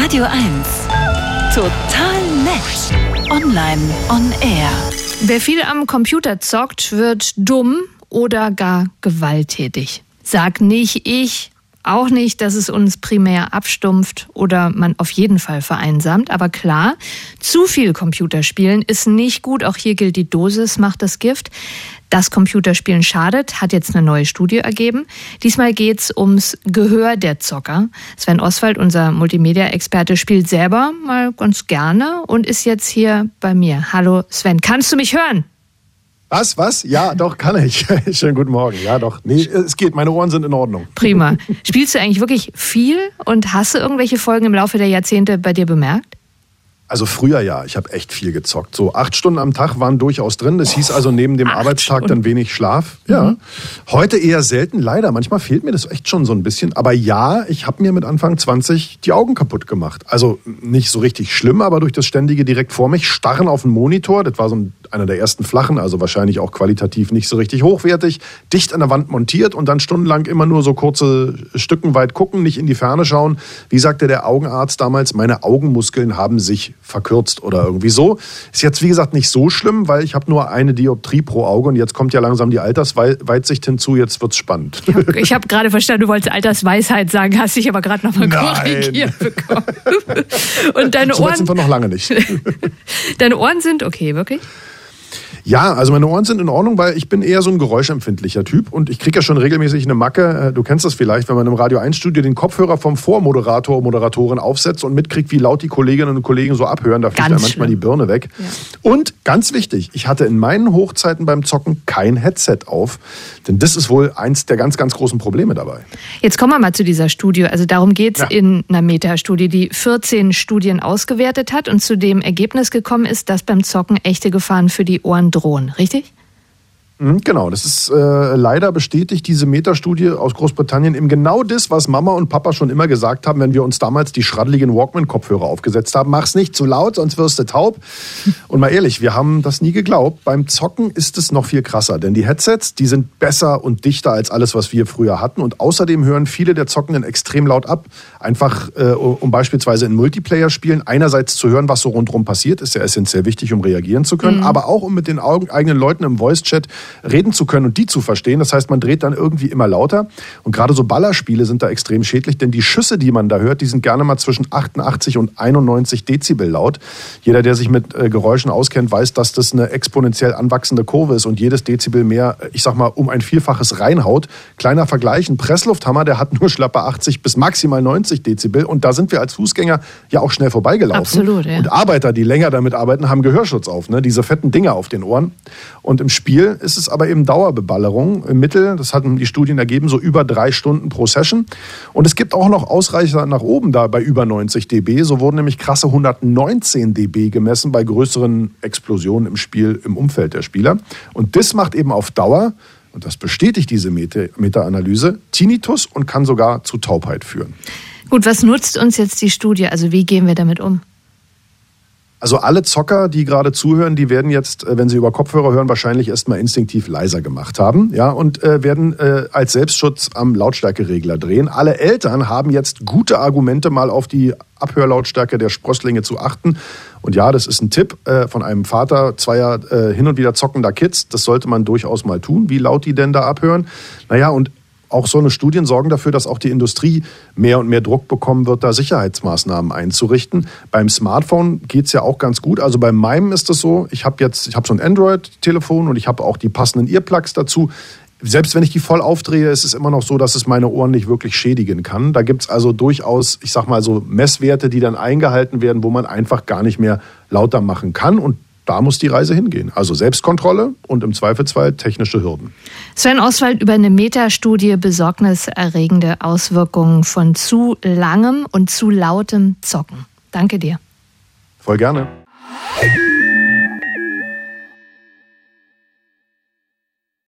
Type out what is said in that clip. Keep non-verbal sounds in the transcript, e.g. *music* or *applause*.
Radio 1. Total nett. Online on air. Wer viel am Computer zockt, wird dumm oder gar gewalttätig. Sag nicht ich, auch nicht, dass es uns primär abstumpft oder man auf jeden Fall vereinsamt. Aber klar, zu viel Computerspielen ist nicht gut. Auch hier gilt, die Dosis macht das Gift. Das Computerspielen schadet, hat jetzt eine neue Studie ergeben. Diesmal geht's ums Gehör der Zocker. Sven Oswald, unser Multimedia-Experte, spielt selber mal ganz gerne und ist jetzt hier bei mir. Hallo Sven, kannst du mich hören? Was, was? Ja, doch, kann ich. *laughs* Schönen guten Morgen. Ja, doch. Nee, es geht. Meine Ohren sind in Ordnung. Prima. *laughs* Spielst du eigentlich wirklich viel und hast du irgendwelche Folgen im Laufe der Jahrzehnte bei dir bemerkt? Also früher ja, ich habe echt viel gezockt. So acht Stunden am Tag waren durchaus drin. Das hieß also neben dem Arbeitstag Stunden. dann wenig Schlaf. Ja. Mhm. Heute eher selten, leider. Manchmal fehlt mir das echt schon so ein bisschen. Aber ja, ich habe mir mit Anfang 20 die Augen kaputt gemacht. Also nicht so richtig schlimm, aber durch das ständige direkt vor mich starren auf den Monitor. Das war so ein, einer der ersten flachen, also wahrscheinlich auch qualitativ nicht so richtig hochwertig. Dicht an der Wand montiert und dann stundenlang immer nur so kurze Stücken weit gucken, nicht in die Ferne schauen. Wie sagte der Augenarzt damals, meine Augenmuskeln haben sich verkürzt oder irgendwie so. Ist jetzt wie gesagt nicht so schlimm, weil ich habe nur eine Dioptrie pro Auge und jetzt kommt ja langsam die Altersweitsicht hinzu, jetzt wird's spannend. Ich habe hab gerade verstanden, du wolltest Altersweisheit sagen, hast dich aber gerade nochmal korrigiert bekommen. *laughs* und deine Ohren sind wir noch lange nicht. *laughs* deine Ohren sind okay, wirklich? Ja, also meine Ohren sind in Ordnung, weil ich bin eher so ein geräuschempfindlicher Typ und ich kriege ja schon regelmäßig eine Macke. Äh, du kennst das vielleicht, wenn man im Radio 1 Studio den Kopfhörer vom Vormoderator, Moderatorin aufsetzt und mitkriegt, wie laut die Kolleginnen und Kollegen so abhören. Da fliegt ja manchmal die Birne weg. Ja. Und ganz wichtig, ich hatte in meinen Hochzeiten beim Zocken kein Headset auf, denn das ist wohl eins der ganz, ganz großen Probleme dabei. Jetzt kommen wir mal zu dieser Studie. Also darum geht es ja. in einer Metastudie, die 14 Studien ausgewertet hat und zu dem Ergebnis gekommen ist, dass beim Zocken echte Gefahren für die Ohren drohen, richtig? Mhm, genau, das ist äh, leider bestätigt diese Metastudie aus Großbritannien eben genau das, was Mama und Papa schon immer gesagt haben, wenn wir uns damals die schraddeligen Walkman-Kopfhörer aufgesetzt haben. Mach's nicht zu laut, sonst wirst du taub. *laughs* Und mal ehrlich, wir haben das nie geglaubt. Beim Zocken ist es noch viel krasser, denn die Headsets, die sind besser und dichter als alles, was wir früher hatten. Und außerdem hören viele der Zockenden extrem laut ab. Einfach, äh, um beispielsweise in Multiplayer-Spielen einerseits zu hören, was so rundherum passiert, ist ja essentiell wichtig, um reagieren zu können, mhm. aber auch um mit den eigenen Leuten im Voice-Chat reden zu können und die zu verstehen. Das heißt, man dreht dann irgendwie immer lauter. Und gerade so Ballerspiele sind da extrem schädlich, denn die Schüsse, die man da hört, die sind gerne mal zwischen 88 und 91 Dezibel laut. Jeder, der sich mit äh, Geräuschen auskennt, weiß, dass das eine exponentiell anwachsende Kurve ist und jedes Dezibel mehr, ich sag mal, um ein Vielfaches reinhaut. Kleiner Vergleich, ein Presslufthammer, der hat nur schlappe 80 bis maximal 90 Dezibel und da sind wir als Fußgänger ja auch schnell vorbeigelaufen. Absolut, ja. Und Arbeiter, die länger damit arbeiten, haben Gehörschutz auf, ne? diese fetten Dinger auf den Ohren. Und im Spiel ist es aber eben Dauerbeballerung. Im Mittel, das hatten die Studien ergeben, so über drei Stunden pro Session. Und es gibt auch noch Ausreicher nach oben da bei über 90 dB. So wurden nämlich krasse 119 dB gemessen bei größeren Explosionen im Spiel, im Umfeld der Spieler. Und das macht eben auf Dauer und das bestätigt diese Meta-Analyse, Tinnitus und kann sogar zu Taubheit führen. Gut, was nutzt uns jetzt die Studie? Also wie gehen wir damit um? Also alle Zocker, die gerade zuhören, die werden jetzt, äh, wenn sie über Kopfhörer hören, wahrscheinlich erstmal instinktiv leiser gemacht haben, ja, und äh, werden äh, als Selbstschutz am Lautstärkeregler drehen. Alle Eltern haben jetzt gute Argumente, mal auf die Abhörlautstärke der Sprösslinge zu achten. Und ja, das ist ein Tipp äh, von einem Vater zweier äh, hin und wieder zockender Kids. Das sollte man durchaus mal tun, wie laut die denn da abhören. Naja, und auch so eine Studien sorgen dafür, dass auch die Industrie mehr und mehr Druck bekommen wird, da Sicherheitsmaßnahmen einzurichten. Beim Smartphone geht's ja auch ganz gut. Also bei meinem ist es so, ich habe jetzt, ich habe so ein Android-Telefon und ich habe auch die passenden Earplugs dazu. Selbst wenn ich die voll aufdrehe, ist es immer noch so, dass es meine Ohren nicht wirklich schädigen kann. Da gibt's also durchaus, ich sag mal so, Messwerte, die dann eingehalten werden, wo man einfach gar nicht mehr lauter machen kann. Und da muss die Reise hingehen. Also Selbstkontrolle und im Zweifelsfall technische Hürden. Sven Oswald über eine Metastudie besorgniserregende Auswirkungen von zu langem und zu lautem Zocken. Danke dir. Voll gerne.